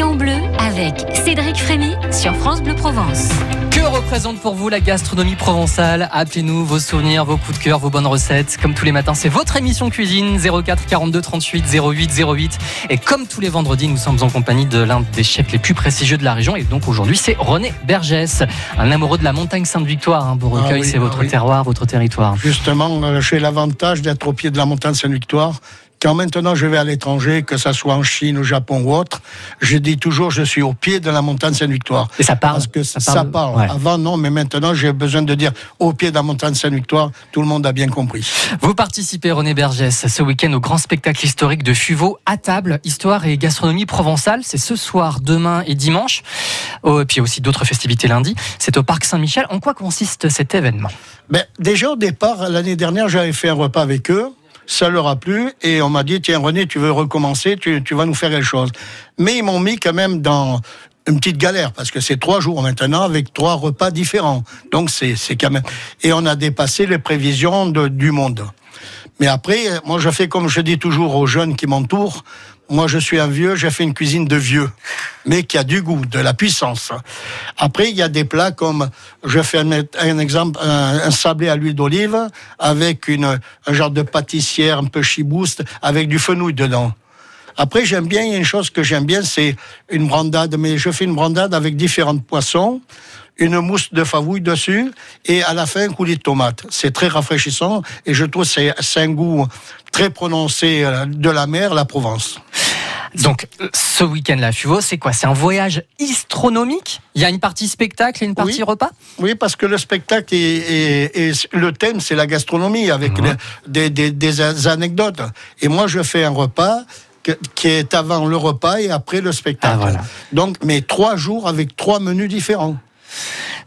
Lyon Bleu avec Cédric Frémy sur France Bleu Provence. Que représente pour vous la gastronomie provençale? Appelez-nous vos souvenirs, vos coups de cœur, vos bonnes recettes. Comme tous les matins, c'est votre émission cuisine 04 42 38 08 08. Et comme tous les vendredis, nous sommes en compagnie de l'un des chefs les plus prestigieux de la région. Et donc aujourd'hui, c'est René Bergès, un amoureux de la montagne Sainte-Victoire. Hein, Beaurecueil, Ah oui, c'est ah votre oui. terroir, votre territoire. Justement, euh, j'ai l'avantage d'être au pied de la montagne Sainte-Victoire. Quand maintenant je vais à l'étranger, que ça soit en Chine, au Japon ou autre, je dis toujours je suis au pied de la montagne Sainte-Victoire. Et ça parle. Parce que Ça ça, parle, parle. ouais. Avant, non, mais maintenant, j'ai besoin de dire au pied de la montagne Sainte-Victoire. Tout le monde a bien compris. Vous participez, René Bergès, ce week-end au grand spectacle historique de Fuveau à table, histoire et gastronomie provençale. C'est ce soir, demain et dimanche. Oh, et puis aussi d'autres festivités lundi. C'est au Parc Saint-Michel. En quoi consiste cet événement? Ben, déjà, au départ, l'année dernière, j'avais fait un repas avec eux. Ça leur a plu et on m'a dit tiens René tu veux recommencer tu, tu vas nous faire quelque chose. Mais ils m'ont mis quand même dans une petite galère parce que c'est trois jours maintenant avec trois repas différents. Donc c'est quand même et on a dépassé les prévisions de- du monde. Mais après moi je fais comme je dis toujours aux jeunes qui m'entourent moi je suis un vieux j'ai fait une cuisine de vieux mais qui a du goût de la puissance après, il y a des plats comme, je fais un, exemple, un, sablé à l'huile d'olive avec une, un genre de pâtissière un peu chibouste avec du fenouil dedans. Après, j'aime bien, il y a une chose que j'aime bien, c'est une brandade, mais je fais une brandade avec différents poissons, une mousse de favouille dessus, et à la fin, un coulis de tomate. C'est très rafraîchissant, et je trouve c'est un goût très prononcé euh, de la mer, la Provence. Donc, euh, ce week-end-là, à Fuveau, c'est quoi? C'est un voyage astronomique? Il y a une partie spectacle et une partie Oui. repas? Oui, parce que le spectacle est- le thème, c'est la gastronomie avec des, des- des anecdotes. Et moi, je fais un repas que- qui est avant le repas et après le spectacle. Ah, voilà. Donc, mais trois jours avec trois menus différents.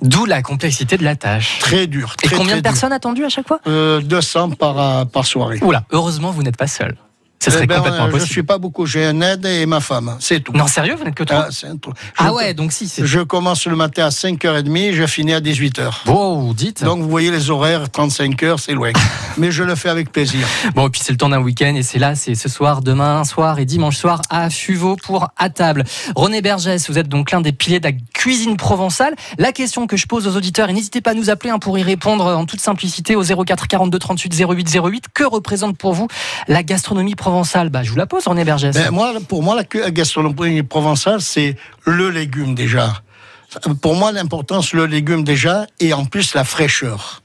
D'où la complexité de la tâche. Très dur. Et combien très de personnes attendues à chaque fois? Euh, 200 par, euh, par soirée. Oula, heureusement, vous n'êtes pas seul. Ce serait Eh ben, complètement euh, je suis pas beaucoup. J'ai un aide et ma femme. C'est tout. Non, sérieux, vous n'êtes que trois Ah. Ah ouais, donc si. Je commence le matin à 5h30, je finis à 18h. Wow, dites. Donc vous voyez les horaires, 35 heures, c'est loin. Mais je le fais avec plaisir. Bon, et puis c'est le temps d'un week-end, et c'est là, c'est ce soir, demain soir et dimanche soir à Fuveau pour À table. René Bergès, vous êtes donc l'un des piliers de la cuisine provençale. La question que je pose aux auditeurs, et n'hésitez pas à nous appeler hein, pour y répondre en toute simplicité au 04 42 38 08 08. Que représente pour vous la gastronomie provençale Bah, je vous la pose, René Bergès. Ben, moi, pour moi, la gastronomie provençale, c'est le légume déjà. Pour moi, l'importance, le légume déjà, et en plus la fraîcheur.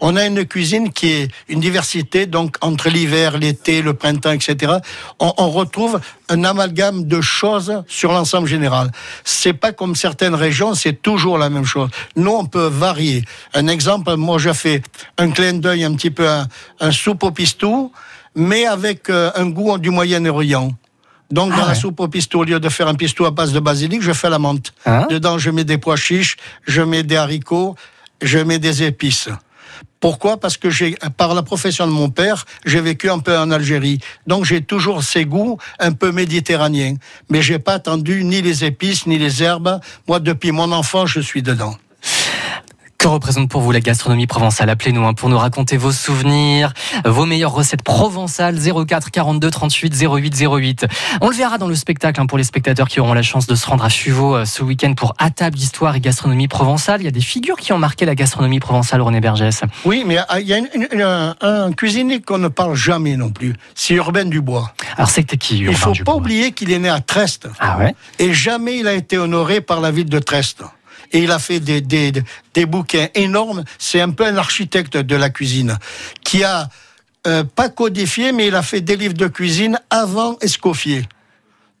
On a une cuisine qui est une diversité, donc entre l'hiver, l'été, le printemps, etc. On, retrouve un amalgame de choses sur l'ensemble général. C'est pas comme certaines régions, c'est toujours la même chose. Nous, on peut varier. Un exemple, moi, je fais un clin d'œil un petit peu un, un soupe au pistou, mais avec euh, un goût du Moyen-Orient. Donc, Ah dans la ouais. soupe au pistou, au lieu de faire un pistou à base de basilic, je fais la menthe. Hein Dedans, je mets des pois chiches, je mets des haricots, je mets des épices. Pourquoi? Parce que j'ai, par la profession de mon père, j'ai vécu un peu en Algérie. Donc j'ai toujours ces goûts un peu méditerranéens. Mais j'ai pas attendu ni les épices, ni les herbes. Moi, depuis mon enfance, je suis dedans. Que représente pour vous la gastronomie provençale? Appelez-nous hein, pour nous raconter vos souvenirs, vos meilleures recettes provençales 04 42 38 08 08. On le verra dans le spectacle hein, pour les spectateurs qui auront la chance de se rendre à Fuveau euh, ce week-end pour À table d'histoire et gastronomie provençale. Il y a des figures qui ont marqué la gastronomie provençale, René Bergès. Oui, mais ah, il y a une- une- un, un cuisinier qu'on ne parle jamais non plus. C'est Urbain Dubois. Alors c'était qui Il Urbain faut Dubois? pas oublier qu'il est né à Trest. Ah ouais? Et jamais il a été honoré par la ville de Trest. Et il a fait des, des, des bouquins énormes. C'est un peu un architecte de la cuisine qui a euh, pas codifié, mais il a fait des livres de cuisine avant Escoffier.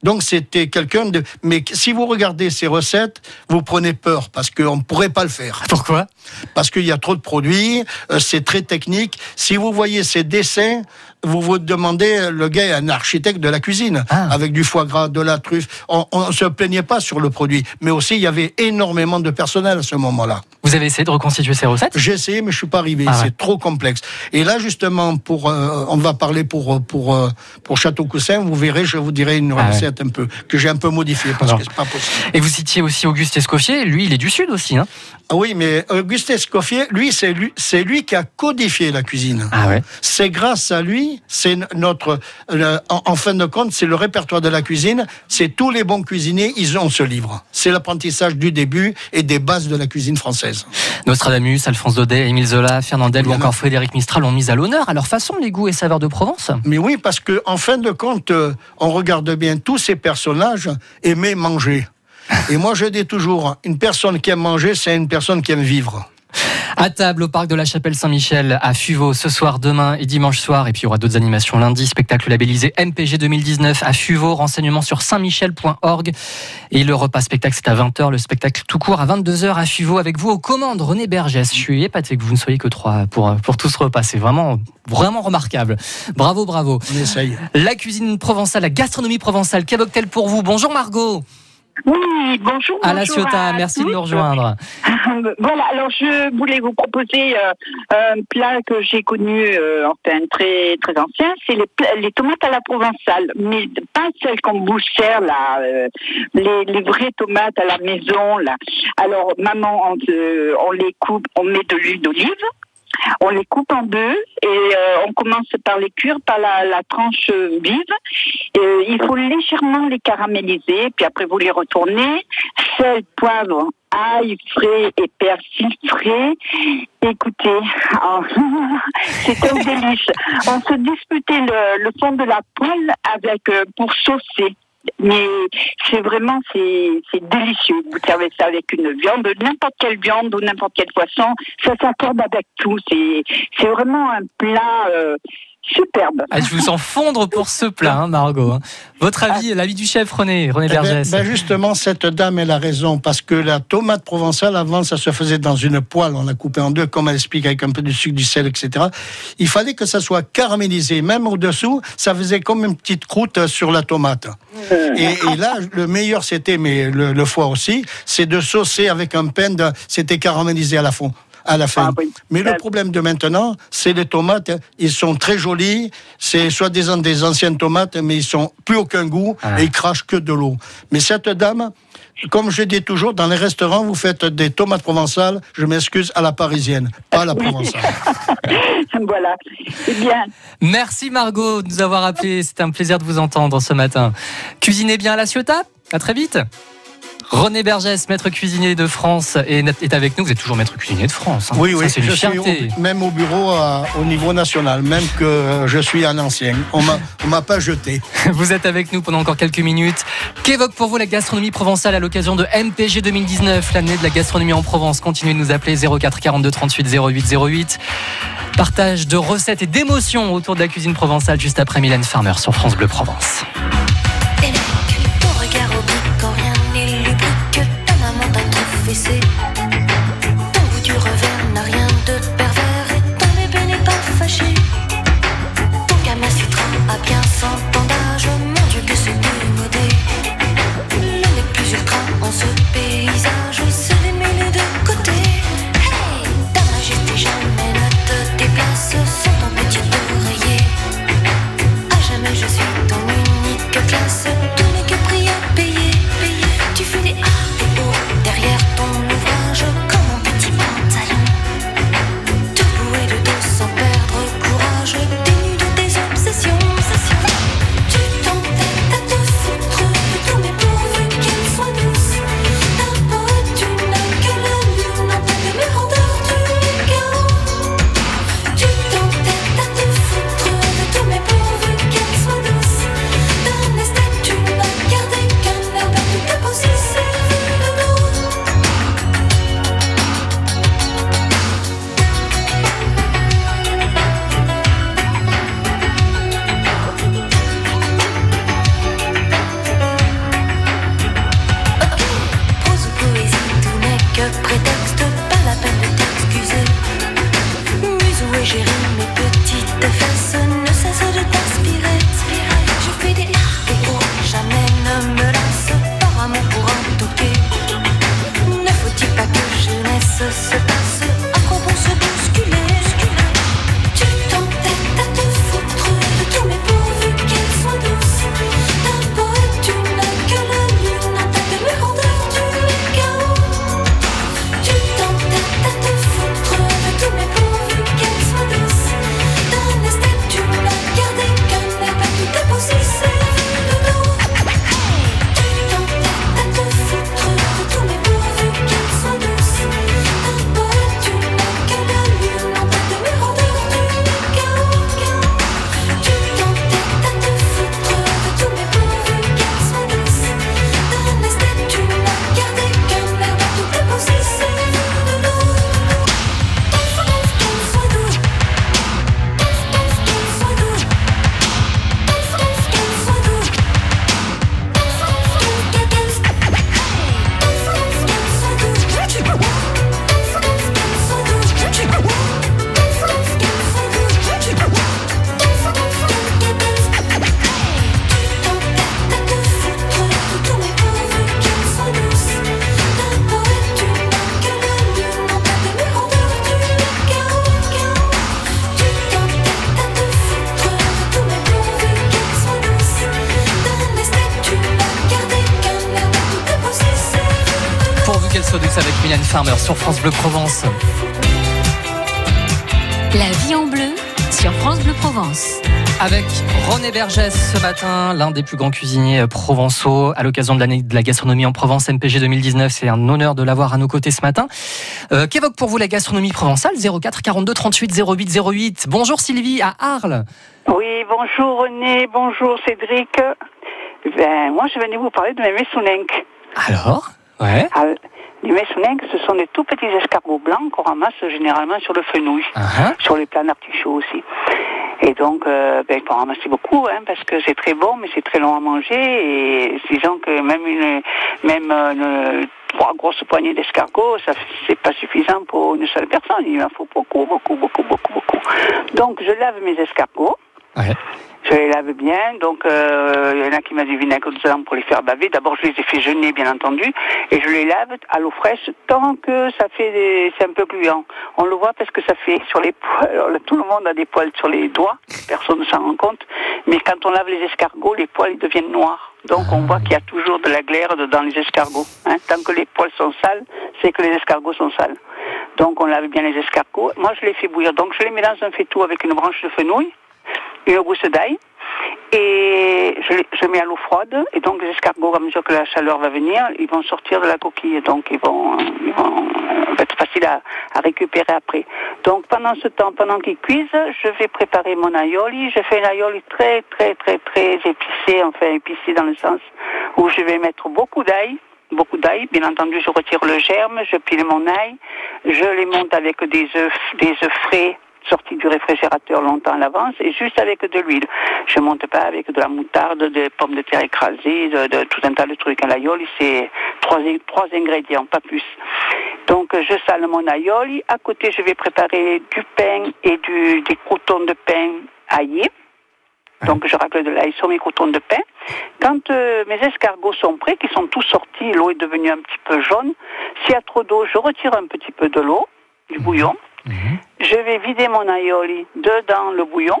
Donc c'était quelqu'un de. Mais si vous regardez ses recettes, vous prenez peur parce qu'on ne pourrait pas le faire. Pourquoi? Parce qu'il y a trop de produits, euh, c'est très technique. Si vous voyez ses dessins, vous vous demandez, euh, le gars est un architecte de la cuisine, Ah. avec du foie gras, de la truffe. On ne se plaignait pas sur le produit, mais aussi il y avait énormément de personnel à ce moment-là. Vous avez essayé de reconstituer ces recettes? J'ai essayé, mais je suis pas arrivé. Ah c'est ouais. trop complexe. Et là, justement, pour, euh, on va parler pour pour euh, pour Château Coussin. Vous verrez, je vous dirai une Ah ouais. recette un peu que j'ai un peu modifiée parce Alors. que c'est pas possible. Et vous citiez aussi Auguste Escoffier, lui il est du Sud aussi. Hein Ah oui, mais Auguste Escoffier, lui, c'est lui, lui qui a codifié la cuisine. ah ouais C'est grâce à lui C'est notre, en, en, fin de compte, c'est le répertoire de la cuisine. C'est tous les bons cuisiniers, ils ont ce livre. C'est l'apprentissage du début et des bases de la cuisine française. Nostradamus, Alphonse Daudet, Émile Zola, Fernandel ou encore Frédéric Mistral ont mis à l'honneur à leur façon les goûts et saveurs de Provence. Mais oui, parce que en fin de compte, euh, on regarde bien tous ces personnages aimaient manger. Et moi, je dis toujours, une personne qui aime manger, c'est une personne qui aime vivre. À table au parc de la Chapelle Saint-Michel à Fuveau ce soir, demain et dimanche soir. Et puis il y aura d'autres animations lundi. Spectacle labellisé MPG 2019 à Fuveau. Renseignements sur saintmichel.org. Et le repas spectacle, c'est à 20h. Le spectacle tout court à 22h à Fuveau avec vous aux commandes. René Bergès. Je suis épaté que vous ne soyez que trois pour, pour tout ce repas. C'est vraiment, vraiment remarquable. Bravo, bravo. On essaye. La cuisine provençale, la gastronomie provençale. Quel cocktail pour vous? Bonjour Margot. Oui, bonjour. À la Ciotat, merci de nous rejoindre. voilà, alors je voulais vous proposer euh, un plat que j'ai connu, euh, enfin très très ancien, c'est les, les, tomates à la provençale, mais pas celles qu'on bouchère là, euh, les, les, vraies tomates à la maison là. Alors maman, on, on les coupe, on met de l'huile d'olive. On les coupe en deux et euh, on commence par les cuire par la, tranche vive. Et il faut légèrement les caraméliser, puis après vous les retournez. Sel, poivre, ail frais et persil frais. Écoutez, oh, c'est un délice. On se disputait le, le, fond de la poêle avec euh, pour saucer mais c'est vraiment c'est délicieux. Vous servez ça avec une viande, n'importe quelle viande ou n'importe quel poisson, ça s'accorde avec tout. C'est c'est vraiment un plat. Euh, superbe. Ah, je vous sens fondre pour ce plat, hein, Margot. Hein. Votre avis, l'avis du chef René, René eh ben, Bergès. Ben justement, cette dame, elle a raison, parce que la tomate provençale, avant, ça se faisait dans une poêle, on la coupait en deux, comme elle explique, avec un peu de sucre, du sel, etc. Il fallait que ça soit caramélisé, même au-dessous, ça faisait comme une petite croûte sur la tomate. Et, et là, le meilleur, c'était, mais le, le foie aussi, c'est de saucer avec un pain, de, c'était caramélisé à la fond à la fin. Ah, oui. Mais le problème de maintenant, c'est les tomates. Ils sont très jolis. C'est soi-disant des anciennes tomates, mais ils sont plus aucun goût ah. et ils crachent que de l'eau. Mais cette dame, comme je dis toujours, dans les restaurants, vous faites des tomates provençales, je m'excuse, à la parisienne, pas à la provençale. voilà. Bien. Merci Margot de nous avoir appelé. C'est un plaisir de vous entendre ce matin. Cuisinez bien à la Ciotat. À très vite. René Bergès, maître cuisinier de France, est avec nous. Vous êtes toujours maître cuisinier de France. Hein. Oui, oui, c'est une fierté. même au bureau au niveau national, même que je suis un ancien. On m'a pas jeté. Vous êtes avec nous pendant encore quelques minutes. Qu'évoque pour vous la gastronomie provençale à l'occasion de MPG 2019, l'année de la gastronomie en Provence? Continuez de nous appeler 04 42 38 08 08. Partage de recettes et d'émotions autour de la cuisine provençale juste après Mylène Farmer sur France Bleu Provence. Avec Mylène Farmer sur France Bleu Provence. La vie en bleu sur France Bleu Provence. Avec René Bergès ce matin, l'un des plus grands cuisiniers provençaux à l'occasion de l'année de la gastronomie en Provence MPG 2019. C'est un honneur de l'avoir à nos côtés ce matin. Euh, Qu'évoque pour vous la gastronomie provençale? 04 42 38 08 08. Bonjour Sylvie à Arles. Oui, bonjour René, bonjour Cédric. Ben, moi, je venais vous parler de mes messouninques. Alors? Ouais. Ah, les messouninques, ce sont des tout petits escargots blancs qu'on ramasse généralement sur le fenouil, Ah, sur les plats d'artichaut aussi. Et donc, euh, ben, il faut en ramasser beaucoup, hein, parce que c'est très bon, mais c'est très long à manger. Et disons que même une, même euh, une, trois grosses poignées d'escargots, ça c'est pas suffisant pour une seule personne. Il en faut beaucoup, beaucoup, beaucoup, beaucoup, beaucoup. Donc, je lave mes escargots. Ouais. Je les lave bien, donc euh, il y en a qui mettent du vinaigre dedans pour les faire baver. D'abord, je les ai fait jeûner, bien entendu, et je les lave à l'eau fraîche tant que ça fait des... c'est un peu gluant. On le voit parce que ça fait sur les poils. alors, tout le monde a des poils sur les doigts, personne ne s'en rend compte. Mais quand on lave les escargots, les poils ils deviennent noirs. Donc on voit qu'il y a toujours de la glaire dans les escargots. Hein. Tant que les poils sont sales, c'est que les escargots sont sales. Donc on lave bien les escargots. Moi, je les fais bouillir. Donc je les mets dans un faitout avec une branche de fenouil une gousse d'ail et je, je mets à l'eau froide et donc les escargots à mesure que la chaleur va venir ils vont sortir de la coquille. Donc ils vont, vont être faciles à, à récupérer après. Donc pendant ce temps pendant qu'ils cuisent je vais préparer mon aioli. Je fais un aioli très très très très épicé enfin épicé dans le sens où je vais mettre beaucoup d'ail beaucoup d'ail. Bien entendu, je retire le germe, je pile mon ail, je les monte avec des œufs, des œufs frais sortis du réfrigérateur longtemps à l'avance et juste avec de l'huile. Je monte pas avec de la moutarde, des pommes de terre écrasées, de, de tout un tas de trucs. Un aioli, c'est trois, trois ingrédients, pas plus. Donc, je sale mon aioli. À côté, je vais préparer du pain et du, des croutons de pain aillés. Donc je racle de l'ail sur mes croutons de pain. Quand euh, mes escargots sont prêts, qui sont tous sortis, l'eau est devenue un petit peu jaune. S'il y a trop d'eau, je retire un petit peu de l'eau, du bouillon. Je vais vider mon aioli dedans le bouillon.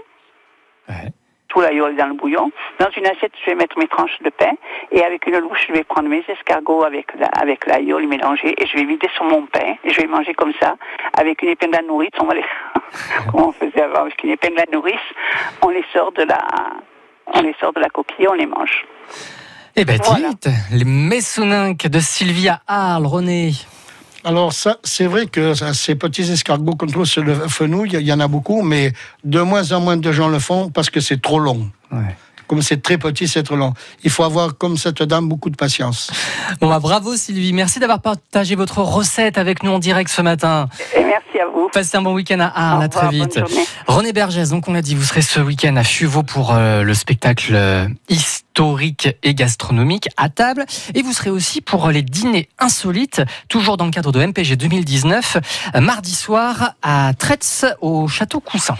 Ouais. Tout l'aioli dans le bouillon. Dans une assiette, je vais mettre mes tranches de pain. Et avec une louche, je vais prendre mes escargots avec la, avec l'aioli mélangé. Et je vais vider sur mon pain. Et je vais manger comme ça, avec une épingle à nourrice. On va les... Comme on faisait avant, avec une épingle à nourrice? On les sort de la, on les sort de la coquille, on les mange. Eh ben, Voilà. dites, les Messouninques de Sylvie à Arles, René. Alors ça, c'est vrai que ces petits escargots qu'on trouve sur le fenouil, il y en a beaucoup, mais de moins en moins de gens le font parce que c'est trop long. Comme c'est très petit, c'est trop long. Il faut avoir, comme cette dame, beaucoup de patience. Bon, bah, bravo Sylvie. Merci d'avoir partagé votre recette avec nous en direct ce matin. Et merci à vous. Passez un bon week-end à Arles. Au À très revoir, vite. bonne journée. René Bergès, donc on l'a dit, vous serez ce week-end à Fuveau pour euh, le spectacle euh, historique et gastronomique à table. Et vous serez aussi pour les dîners insolites, toujours dans le cadre de MPG 2019, euh, mardi soir à Tretz au Château Coussin.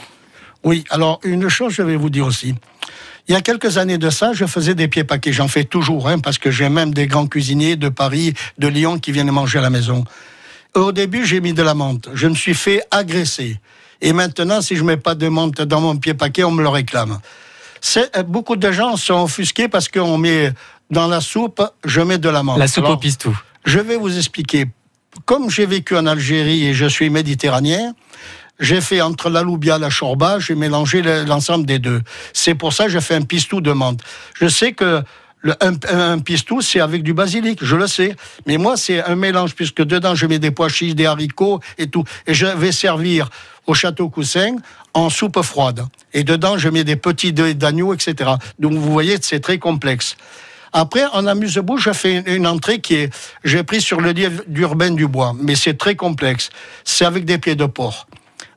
Oui, alors une chose, je vais vous dire aussi. Il y a quelques années de ça, je faisais des pieds paquets. J'en fais toujours, hein, parce que j'ai même des grands cuisiniers de Paris, de Lyon qui viennent manger à la maison. Au début, j'ai mis de la menthe. Je me suis fait agresser. Et maintenant, si je mets pas de menthe dans mon pied paquet, on me le réclame. Euh, beaucoup de gens sont offusqués parce qu'on met dans la soupe, je mets de la menthe. La soupe Alors, au pistou. je vais vous expliquer. Comme j'ai vécu en Algérie et je suis méditerranéen, j'ai fait entre la loubia, la chorba, j'ai mélangé le- l'ensemble des deux. C'est pour ça que j'ai fait un pistou de menthe. Je sais que le, un, un pistou, c'est avec du basilic, je le sais. Mais moi, c'est un mélange, puisque dedans, je mets des pois chiches, des haricots et tout. Et je vais servir au château Coussin en soupe froide. Et dedans, je mets des petits dés d'agneau, etc. Donc, vous voyez, c'est très complexe. Après, en amuse-bouche, fais une, une entrée qui est, j'ai pris sur le livre d'Urbain Dubois, mais c'est très complexe. C'est avec des pieds de porc,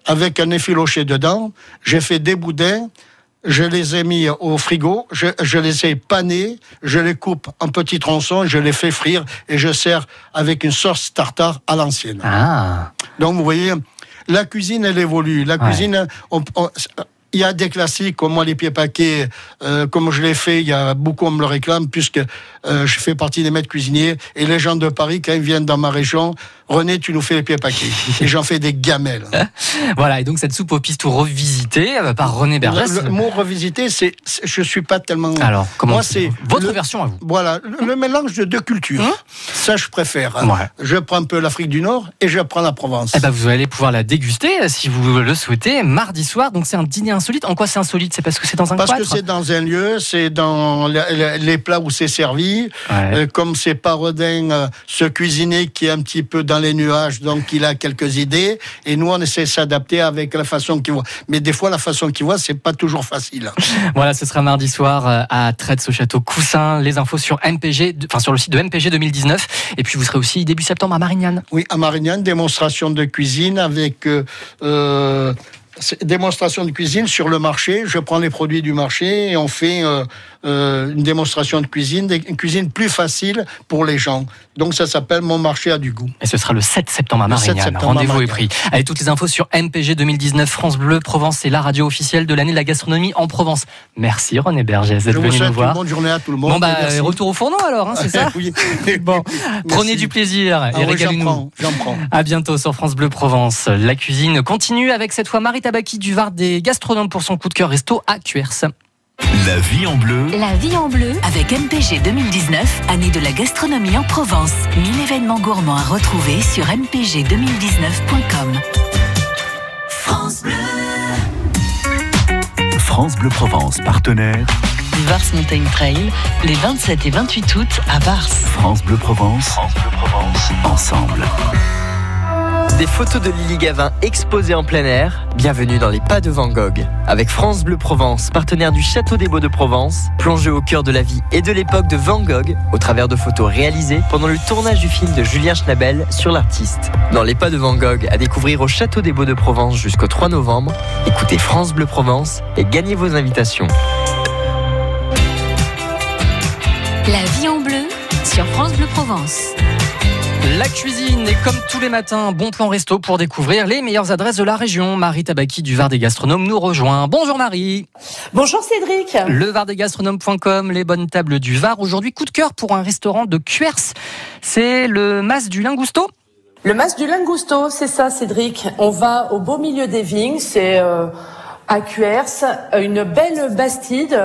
avec un effiloché dedans. J'ai fait des boudins, je les ai mis au frigo, je, je les ai panés, je les coupe en petits tronçons, je les fais frire et je sers avec une sauce tartare à l'ancienne. Ah, Donc vous voyez, la cuisine, elle évolue. La Ouais. cuisine, il y a des classiques, comme moi les pieds paquets, euh, comme je l'ai fait, il y a beaucoup on me le réclame, puisque euh, je fais partie des maîtres cuisiniers. Et les gens de Paris, quand ils viennent dans ma région, René, tu nous fais les pieds paquets. et j'en fais des gamelles. voilà. Et donc cette soupe au pistou revisitée euh, par René Bergès. Le, le mot revisité, c'est, je suis pas tellement. Alors, comment Moi, c'est votre le- version à vous Voilà, le, le mélange de deux cultures. Hein Ça, je préfère. Ouais. Je prends un peu l'Afrique du Nord et je prends la Provence. Eh ben, vous allez pouvoir la déguster euh, si vous le souhaitez mardi soir. Donc c'est un dîner insolite. En quoi c'est insolite? C'est parce que c'est dans un Parce que c'est dans un lieu, c'est dans les plats où c'est servi. Ouais. Euh, comme c'est Parodin, euh, ce cuisinier qui est un petit peu dans les nuages, donc il a quelques idées. Et nous, on essaie de s'adapter avec la façon qu'il voit. Mais des fois, la façon qu'il voit, c'est pas toujours facile. Voilà, ce sera mardi soir euh, à Traits au château Coussin. Les infos sur MPG, enfin sur le site de MPG 2019. Et puis vous serez aussi début septembre à Marignane. Oui, à Marignane, démonstration de cuisine avec euh, démonstration de cuisine sur le marché. Je prends les produits du marché et on fait euh, euh, une démonstration de cuisine, une cuisine plus facile pour les gens. Donc ça s'appelle Mon marché a du goût. Et ce sera le 7 septembre à Le 7 Marignane. Rendez-vous est pris. Allez, toutes les infos sur MPG 2019 France Bleu Provence. C'est la radio officielle de l'année de la gastronomie en Provence. Merci René Bergès Je d'être venu nous voir. bonne journée à tout le monde. Bon bah merci. retour au fourneau alors, hein, c'est ça Oui. Bon, prenez du plaisir Ah et oui, j'en régalez-nous. À bientôt sur France Bleu Provence. La cuisine continue avec cette fois Marie Tabaki du Var des gastronomes pour son coup de cœur resto à Cuers. La vie en bleu. La vie en bleu. Avec MPG 2019, année de la gastronomie en Provence. 1000 événements gourmands à retrouver sur mpg2019.com. France Bleu. France Bleu Provence, partenaire. Vars Mountain Trail, les 27 et 28 août à Vars. France Bleu Provence. France Bleu Provence. Ensemble. Des photos de Lily Gavin exposées en plein air. Bienvenue dans les pas de Van Gogh. Avec France Bleu Provence, partenaire du Château des Beaux de Provence, plongé au cœur de la vie et de l'époque de Van Gogh, au travers de photos réalisées pendant le tournage du film de Julien Schnabel sur l'artiste. Dans les pas de Van Gogh, à découvrir au Château des Beaux de Provence jusqu'au 3 novembre. Écoutez France Bleu Provence et gagnez vos invitations. La vie en bleu sur France Bleu Provence. La cuisine et comme tous les matins, bon plan resto pour découvrir les meilleures adresses de la région. Marie Tabaki du Var des gastronomes nous rejoint. Bonjour Marie. Bonjour Cédric. Levardesgastronomes.com, les bonnes tables du Var. Aujourd'hui, coup de cœur pour un restaurant de Cuers. C'est le Mas du Lingousto. Le mas du Lingusto, c'est ça Cédric. On va au beau milieu des vignes, c'est euh, à Cuers, une belle bastide,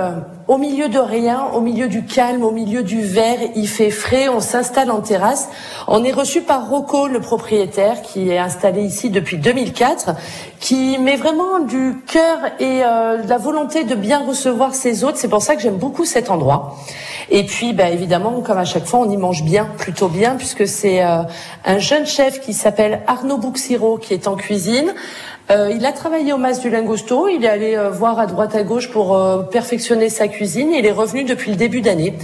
au milieu de rien, au milieu du calme, au milieu du vert. Il fait frais, on s'installe en terrasse. On est reçu par Rocco, le propriétaire, qui est installé ici depuis 2004, qui met vraiment du cœur et euh, de la volonté de bien recevoir ses hôtes. C'est pour ça que j'aime beaucoup cet endroit. Et puis, bah, évidemment, comme à chaque fois, on y mange bien, plutôt bien, puisque c'est euh, un jeune chef qui s'appelle Arnaud Bouxiro qui est en cuisine. Euh, il a travaillé au Mas du Lingusto, il est allé euh, voir à droite à gauche pour euh, perfectionner sa cuisine il est revenu depuis le début d'année.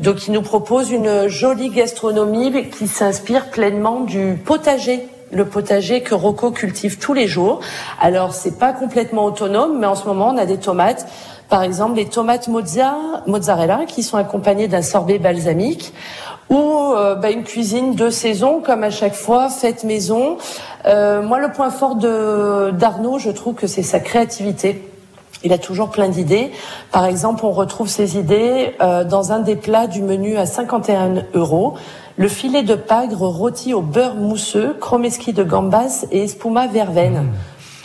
Donc il nous propose une jolie gastronomie qui s'inspire pleinement du potager le potager que Rocco cultive tous les jours. Alors c'est pas complètement autonome, mais en ce moment on a des tomates, par exemple les tomates mozza, mozzarella qui sont accompagnées d'un sorbet balsamique ou euh, bah, une cuisine de saison comme à chaque fois faite maison. Euh, moi le point fort de d'Arnaud, je trouve que c'est sa créativité. Il a toujours plein d'idées. Par exemple, on retrouve ces idées euh, dans un des plats du menu à 51 euros. Le filet de pagre rôti au beurre mousseux, chromeski de gambas et espuma verveine.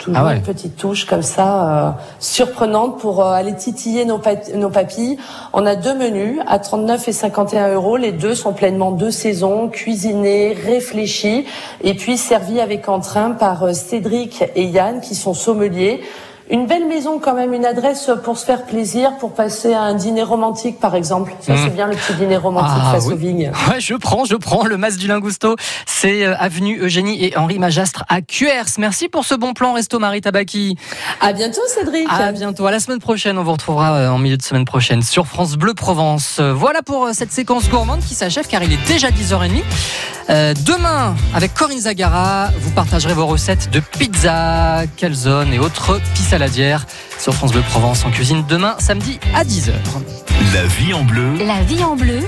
Toujours Ah ouais. une petite touche comme ça, euh, surprenante pour euh, aller titiller nos, nos papilles. On a deux menus à 39 et 51 euros. Les deux sont pleinement de saison, cuisinés, réfléchis et puis servis avec entrain par euh, Cédric et Yann qui sont sommeliers. Une belle maison quand même, une adresse pour se faire plaisir, pour passer à un dîner romantique par exemple. Ça Mmh. c'est bien le petit dîner romantique Ah, face oui. aux vignes. Ouais, je prends, je prends le Mas du Lingousto. C'est euh, avenue Eugénie et Henri Majastre à Cuers. Merci pour ce bon plan resto Marie Tabaki. À bientôt Cédric. À bientôt. À la semaine prochaine. On vous retrouvera euh, en milieu de semaine prochaine sur France Bleu Provence. Euh, Voilà pour cette séquence gourmande qui s'achève car il est déjà 10h30. Euh, demain, avec Corinne Zagara, vous partagerez vos recettes de pizza, calzone et autres sur France Bleu Provence en cuisine demain samedi à 10h. La vie en bleu. La vie en bleu